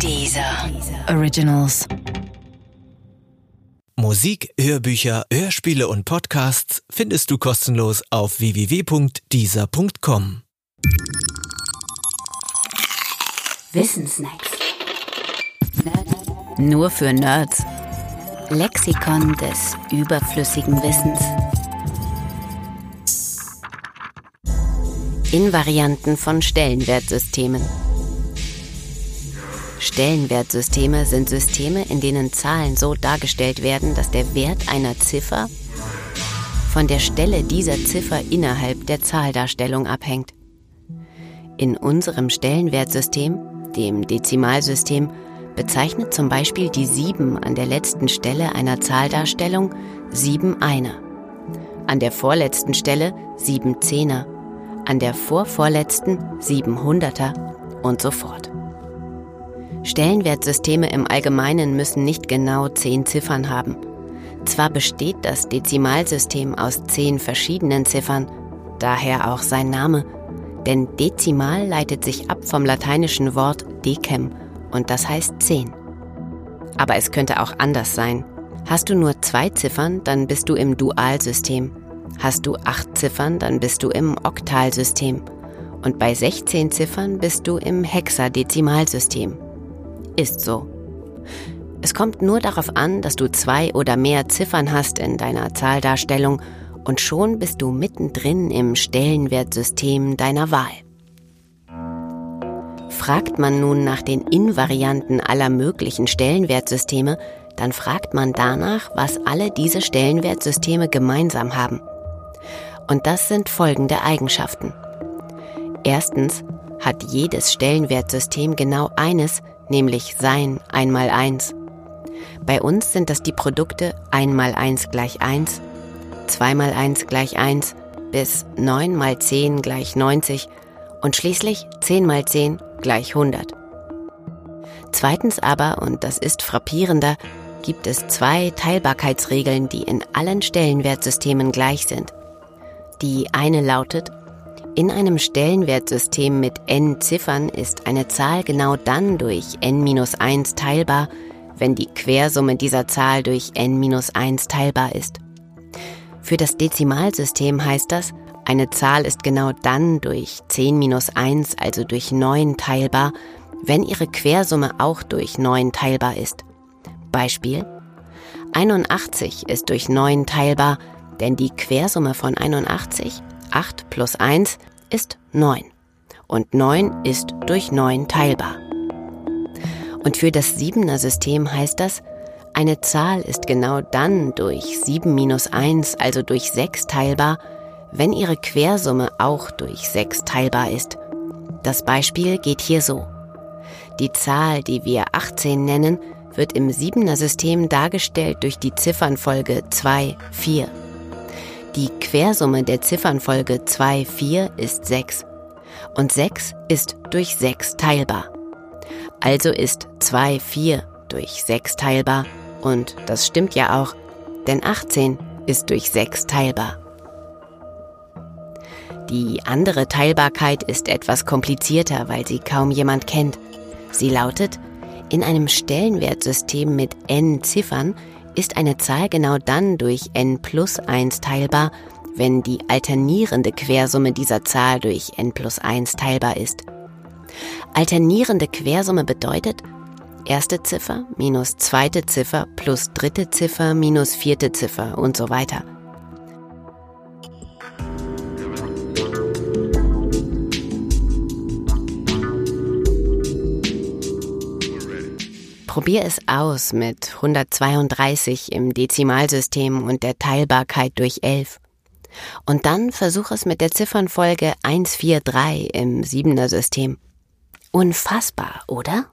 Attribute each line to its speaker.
Speaker 1: Dieser Originals.
Speaker 2: Musik, Hörbücher, Hörspiele und Podcasts findest du kostenlos auf www.dieser.com.
Speaker 1: Wissensnacks. Nur für Nerds. Lexikon des überflüssigen Wissens. Invarianten von Stellenwertsystemen. Stellenwertsysteme sind Systeme, in denen Zahlen so dargestellt werden, dass der Wert einer Ziffer von der Stelle dieser Ziffer innerhalb der Zahldarstellung abhängt. In unserem Stellenwertsystem, dem Dezimalsystem, bezeichnet zum Beispiel die 7 an der letzten Stelle einer Zahldarstellung 7 Einer, an der vorletzten Stelle 7 Zehner, an der vorvorletzten 7 Hunderter und so fort. Stellenwertsysteme im Allgemeinen müssen nicht genau 10 Ziffern haben. Zwar besteht das Dezimalsystem aus 10 verschiedenen Ziffern, daher auch sein Name, denn Dezimal leitet sich ab vom lateinischen Wort decem und das heißt 10. Aber es könnte auch anders sein. Hast du nur zwei Ziffern, dann bist du im Dualsystem. Hast du acht Ziffern, dann bist du im Oktalsystem. Und bei 16 Ziffern bist du im Hexadezimalsystem. Ist so. Es kommt nur darauf an, dass du zwei oder mehr Ziffern hast in deiner Zahldarstellung und schon bist du mittendrin im Stellenwertsystem deiner Wahl. Fragt man nun nach den Invarianten aller möglichen Stellenwertsysteme, dann fragt man danach, was alle diese Stellenwertsysteme gemeinsam haben. Und das sind folgende Eigenschaften. Erstens hat jedes Stellenwertsystem genau eines, nämlich sein einmal eins. Bei uns sind das die Produkte einmal eins gleich eins, zweimal eins gleich eins bis neun mal zehn gleich 90 und schließlich zehn mal zehn gleich 100. Zweitens aber, und das ist frappierender, gibt es zwei Teilbarkeitsregeln, die in allen Stellenwertsystemen gleich sind. Die eine lautet, in einem Stellenwertsystem mit n Ziffern ist eine Zahl genau dann durch n-1 teilbar, wenn die Quersumme dieser Zahl durch n-1 teilbar ist. Für das Dezimalsystem heißt das, eine Zahl ist genau dann durch 10-1, also durch 9 teilbar, wenn ihre Quersumme auch durch 9 teilbar ist. Beispiel 81 ist durch 9 teilbar, denn die Quersumme von 81 8 plus 1 ist 9 und 9 ist durch 9 teilbar. Und für das Siebener System heißt das, eine Zahl ist genau dann durch 7 minus 1, also durch 6 teilbar, wenn ihre Quersumme auch durch 6 teilbar ist. Das Beispiel geht hier so. Die Zahl, die wir 18 nennen, wird im Siebener System dargestellt durch die Ziffernfolge 2, 4. Die Quersumme der Ziffernfolge 2, 4 ist 6 und 6 ist durch 6 teilbar. Also ist 2, 4 durch 6 teilbar und das stimmt ja auch, denn 18 ist durch 6 teilbar. Die andere Teilbarkeit ist etwas komplizierter, weil sie kaum jemand kennt. Sie lautet, in einem Stellenwertsystem mit n Ziffern ist eine Zahl genau dann durch n plus 1 teilbar, wenn die alternierende Quersumme dieser Zahl durch n plus 1 teilbar ist. Alternierende Quersumme bedeutet erste Ziffer minus zweite Ziffer plus dritte Ziffer minus vierte Ziffer und so weiter. Probier es aus mit 132 im Dezimalsystem und der Teilbarkeit durch 11. Und dann versuch es mit der Ziffernfolge 143 im Siebener System. Unfassbar, oder?